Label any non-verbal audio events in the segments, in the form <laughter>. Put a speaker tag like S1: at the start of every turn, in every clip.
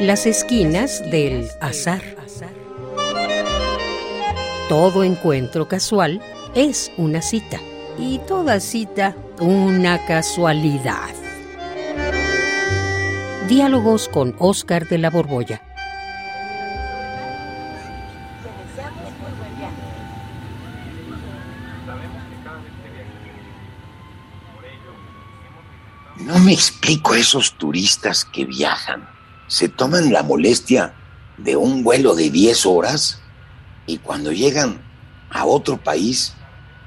S1: Las esquinas del azar. Todo encuentro casual es una cita y toda cita una casualidad. Diálogos con Oscar de la Borbolla.
S2: No me explico a esos turistas que viajan. Se toman la molestia de un vuelo de 10 horas y cuando llegan a otro país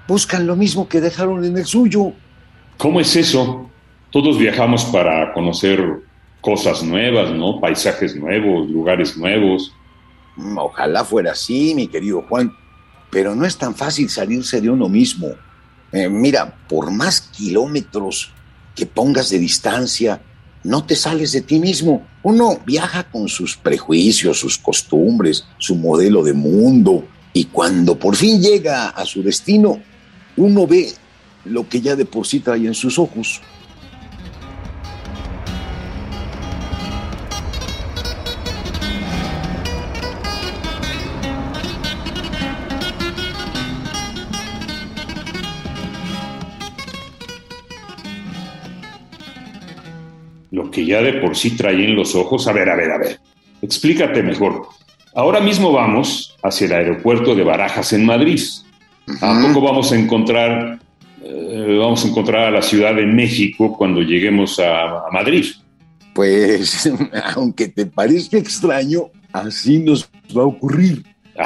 S2: buscan lo mismo que dejaron en el suyo.
S3: ¿Cómo es eso? Todos viajamos para conocer cosas nuevas, ¿no? Paisajes nuevos, lugares nuevos.
S2: Mm, Ojalá fuera así, mi querido Juan, pero no es tan fácil salirse de uno mismo. Eh, mira, por más kilómetros que pongas de distancia, no te sales de ti mismo. Uno viaja con sus prejuicios, sus costumbres, su modelo de mundo, y cuando por fin llega a su destino, uno ve lo que ya de por en sus ojos.
S3: Que ya de por sí trae en los ojos. A ver, a ver, a ver. Explícate mejor. Ahora mismo vamos hacia el aeropuerto de Barajas en Madrid. ¿A poco vamos a encontrar, eh, vamos a encontrar a la Ciudad de México cuando lleguemos a, a Madrid?
S2: Pues, <laughs> aunque te parezca extraño, así nos va a ocurrir.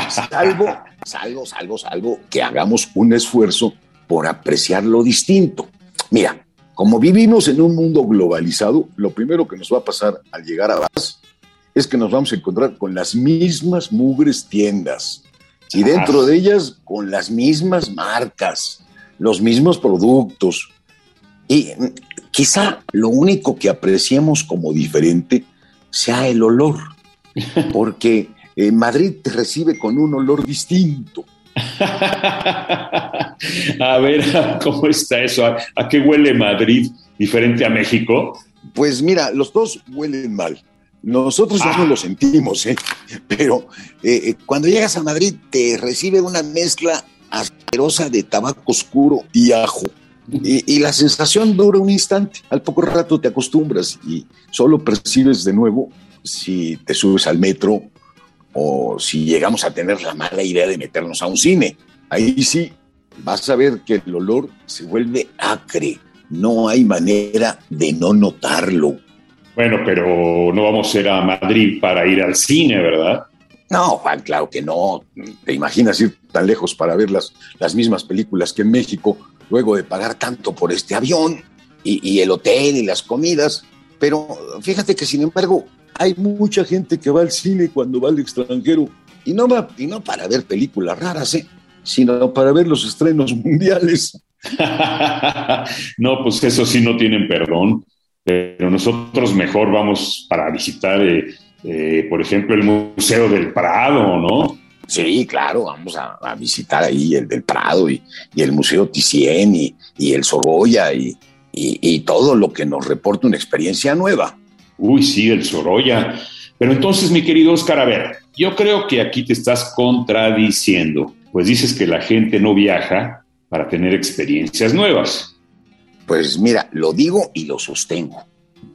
S2: Salvo, salvo, salvo, salvo que hagamos un esfuerzo por apreciar lo distinto. Mira, como vivimos en un mundo globalizado, lo primero que nos va a pasar al llegar a Bas es que nos vamos a encontrar con las mismas mugres tiendas y dentro de ellas con las mismas marcas, los mismos productos. Y mm, quizá lo único que apreciemos como diferente sea el olor, <laughs> porque en Madrid te recibe con un olor distinto. <laughs>
S3: a ver, <laughs> ¿cómo está eso? ¿A, a qué huele Madrid diferente a México?
S2: Pues mira, los dos huelen mal. Nosotros ya no lo sentimos, ¿eh? pero eh, eh, cuando llegas a Madrid te recibe una mezcla asquerosa de tabaco oscuro y ajo. Y, y la sensación dura un instante. Al poco rato te acostumbras y solo percibes de nuevo si te subes al metro o si llegamos a tener la mala idea de meternos a un cine. Ahí sí vas a ver que el olor se vuelve acre. No hay manera de no notarlo.
S3: Bueno, pero no vamos a ir a Madrid para ir al cine, ¿verdad?
S2: No, Juan, claro que no. ¿Te imaginas ir tan lejos para ver las, las mismas películas que en México, luego de pagar tanto por este avión y, y el hotel y las comidas? Pero fíjate que, sin embargo, hay mucha gente que va al cine cuando va al extranjero y no va y no para ver películas raras, ¿eh? sino para ver los estrenos mundiales. <laughs>
S3: no, pues eso sí no tienen perdón, pero nosotros mejor vamos para visitar, eh, eh, por ejemplo, el Museo del Prado, ¿no?
S2: Sí, claro, vamos a, a visitar ahí el del Prado y, y el Museo Thyssen y, y el Sorolla y, y, y todo lo que nos reporta una experiencia nueva.
S3: Uy, sí, el Sorolla. Pero entonces, mi querido Oscar, a ver, yo creo que aquí te estás contradiciendo, pues dices que la gente no viaja para tener experiencias nuevas.
S2: Pues mira, lo digo y lo sostengo.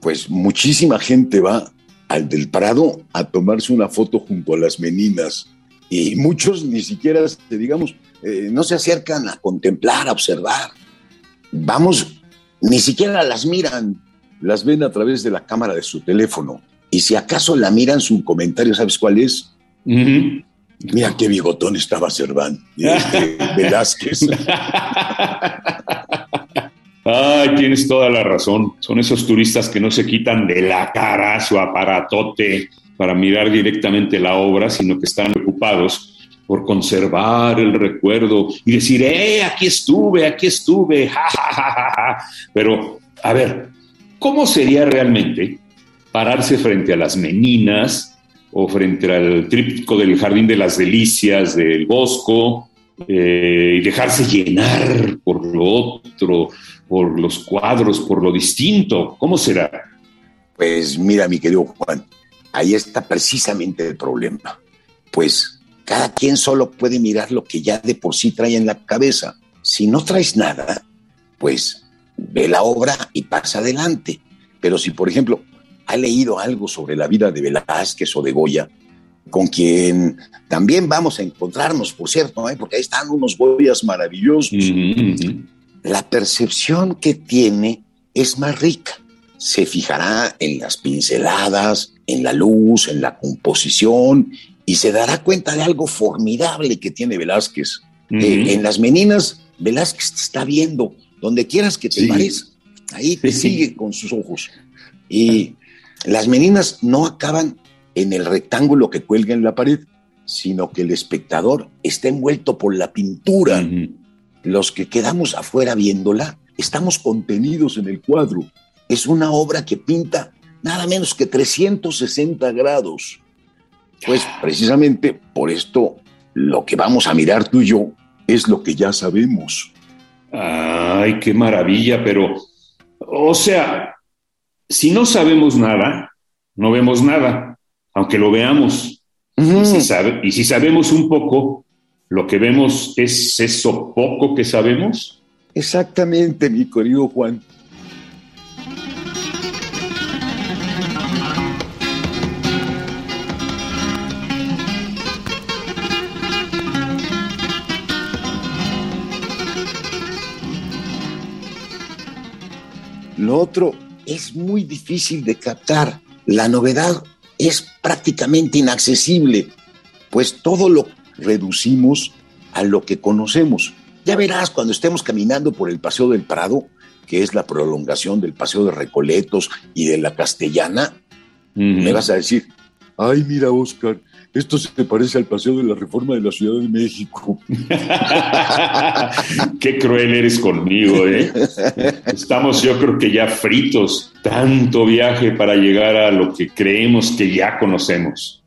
S2: Pues muchísima gente va al del Prado a tomarse una foto junto a las meninas y muchos ni siquiera, este, digamos, eh, no se acercan a contemplar, a observar. Vamos, ni siquiera las miran, las ven a través de la cámara de su teléfono. Y si acaso la miran, su comentario, ¿sabes cuál es?
S3: Uh -huh.
S2: Mira qué bigotón estaba Cerván, este, <laughs> Velázquez.
S3: Ay, tienes toda la razón. Son esos turistas que no se quitan de la cara su aparatote para mirar directamente la obra, sino que están preocupados por conservar el recuerdo y decir, ¡eh, aquí estuve, aquí estuve! <laughs> Ja, ja, ja, ja. Pero, a ver, ¿cómo sería realmente pararse frente a las meninas o frente al tríptico del Jardín de las Delicias del Bosco eh, y dejarse llenar por lo otro, por los cuadros, por lo distinto? ¿Cómo será?
S2: Pues mira, mi querido Juan, ahí está precisamente el problema. Pues cada quien solo puede mirar lo que ya de por sí trae en la cabeza. Si no traes nada, pues ve la obra y pasa adelante. Pero si, por ejemplo, ha leído algo sobre la vida de Velázquez o de Goya, con quien también vamos a encontrarnos, por cierto, ¿eh? porque ahí están unos Goyas maravillosos. La percepción que tiene es más rica. Se fijará en las pinceladas, en la luz, en la composición y se dará cuenta de algo formidable que tiene Velázquez. Eh, en las meninas, Velázquez está viendo, donde quieras que te pares, ahí te sigue con sus ojos. Y las meninas no acaban en el rectángulo que cuelga en la pared, sino que el espectador está envuelto por la pintura. Los que quedamos afuera viéndola, estamos contenidos en el cuadro. Es una obra que pinta nada menos que 360 grados. Pues precisamente por esto lo que vamos a mirar tú y yo es lo que ya sabemos.
S3: Ay, qué maravilla, pero, o sea, si no sabemos nada, no vemos nada, aunque lo veamos. y, si y si sabemos un poco, lo que vemos es eso poco que sabemos.
S2: Exactamente, mi querido Juan. Lo otro es muy difícil de captar. La novedad es prácticamente inaccesible, pues todo lo reducimos a lo que conocemos. Ya verás cuando estemos caminando por el Paseo del Prado, que es la prolongación del Paseo de Recoletos y de la Castellana, me vas a decir, ay, mira, Oscar, esto se parece al paseo de la reforma de la Ciudad de México. <laughs>
S3: Qué cruel eres conmigo, ¿eh? Estamos yo creo que ya fritos, tanto viaje para llegar a lo que creemos que ya conocemos.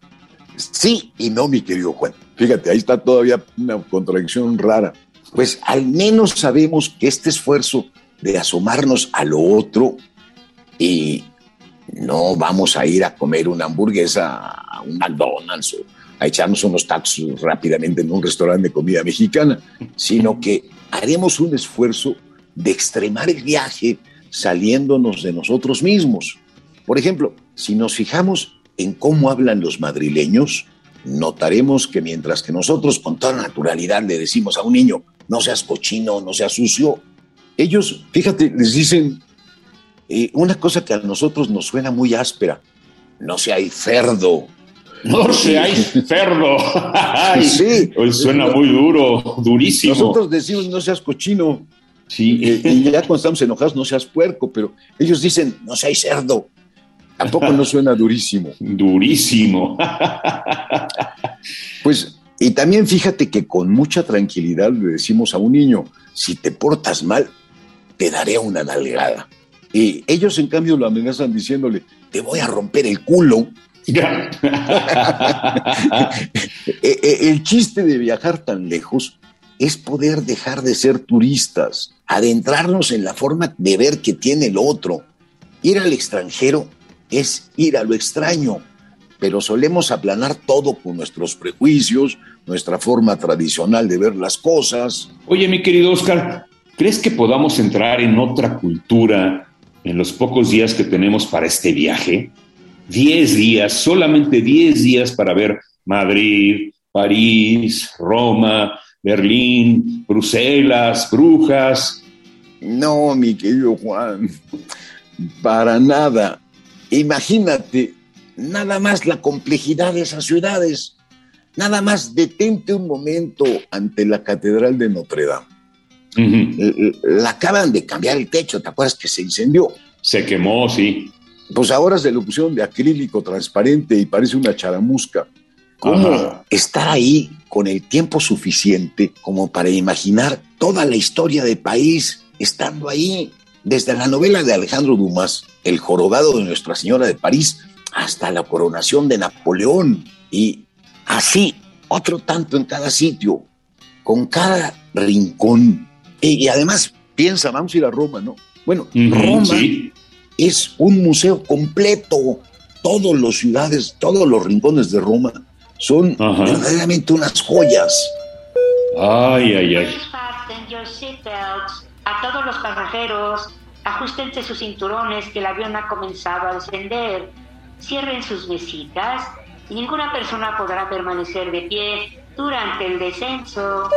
S2: Sí y no, mi querido Juan. Fíjate, ahí está todavía una contradicción rara. Pues al menos sabemos que este esfuerzo de asomarnos a lo otro y no vamos a ir a comer una hamburguesa a un McDonald's o a echarnos unos tacos rápidamente en un restaurante de comida mexicana, sino que haremos un esfuerzo de extremar el viaje saliéndonos de nosotros mismos. Por ejemplo, si nos fijamos en cómo hablan los madrileños, notaremos que mientras que nosotros con toda naturalidad le decimos a un niño, no seas cochino, no seas sucio, ellos, fíjate, les dicen una cosa que a nosotros nos suena muy áspera, no seáis cerdo.
S3: No seáis cerdo. <laughs> sí. suena muy duro, durísimo.
S2: Nosotros decimos no seas cochino. Sí. Y, ya cuando estamos enojados, no seas puerco, pero ellos dicen no seáis cerdo. Tampoco no suena durísimo. <laughs>
S3: Durísimo. <laughs>
S2: pues, y también fíjate que con mucha tranquilidad le decimos a un niño, si te portas mal, te daré una nalgada. Ellos, en cambio, lo amenazan diciéndole, te voy a romper el culo. <laughs> <laughs> E, e, el chiste de viajar tan lejos es poder dejar de ser turistas, adentrarnos en la forma de ver que tiene el otro. Ir al extranjero es ir a lo extraño, pero solemos aplanar todo con nuestros prejuicios, nuestra forma tradicional de ver las cosas.
S3: Oye, mi querido Oscar, ¿crees que podamos entrar en otra cultura en los pocos días que tenemos para este viaje, 10 días, solamente 10 días para ver Madrid, París, Roma, Berlín, Bruselas, Brujas.
S2: No, mi querido Juan, para nada. Imagínate, nada más la complejidad de esas ciudades. Nada más detente un momento ante la Catedral de Notre Dame. La acaban de cambiar el techo, ¿te acuerdas que se incendió?
S3: Se quemó, sí.
S2: Pues ahora se lo pusieron de acrílico transparente y parece una charamusca. ¿Cómo estar ahí con el tiempo suficiente como para imaginar toda la historia del país estando ahí? Desde la novela de Alejandro Dumas, El jorobado de Nuestra Señora de París, hasta la coronación de Napoleón. Y así, otro tanto en cada sitio, con cada rincón y, además, piensa, vamos a ir a Roma, ¿no? Bueno, Roma es un museo completo. todas las ciudades, todos los rincones de Roma son
S3: Ajá.
S2: verdaderamente unas joyas.
S3: Ay, ay, ay.
S4: A todos los pasajeros, ajustense sus cinturones que el avión ha comenzado a descender. Cierren sus mesitas y ninguna persona podrá permanecer de pie durante el descenso.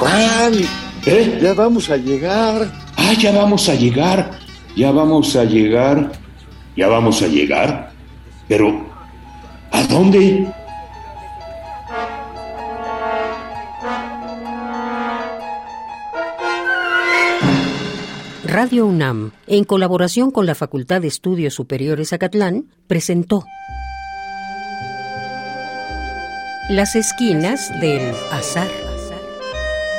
S2: Juan,
S3: ¿Eh?
S2: ya vamos a llegar.
S3: Ah, ya vamos a llegar. Ya vamos a llegar. Ya vamos a llegar. Pero, ¿a dónde?
S1: Radio UNAM, en colaboración con la Facultad de Estudios Superiores Acatlán, presentó Las esquinas del azar.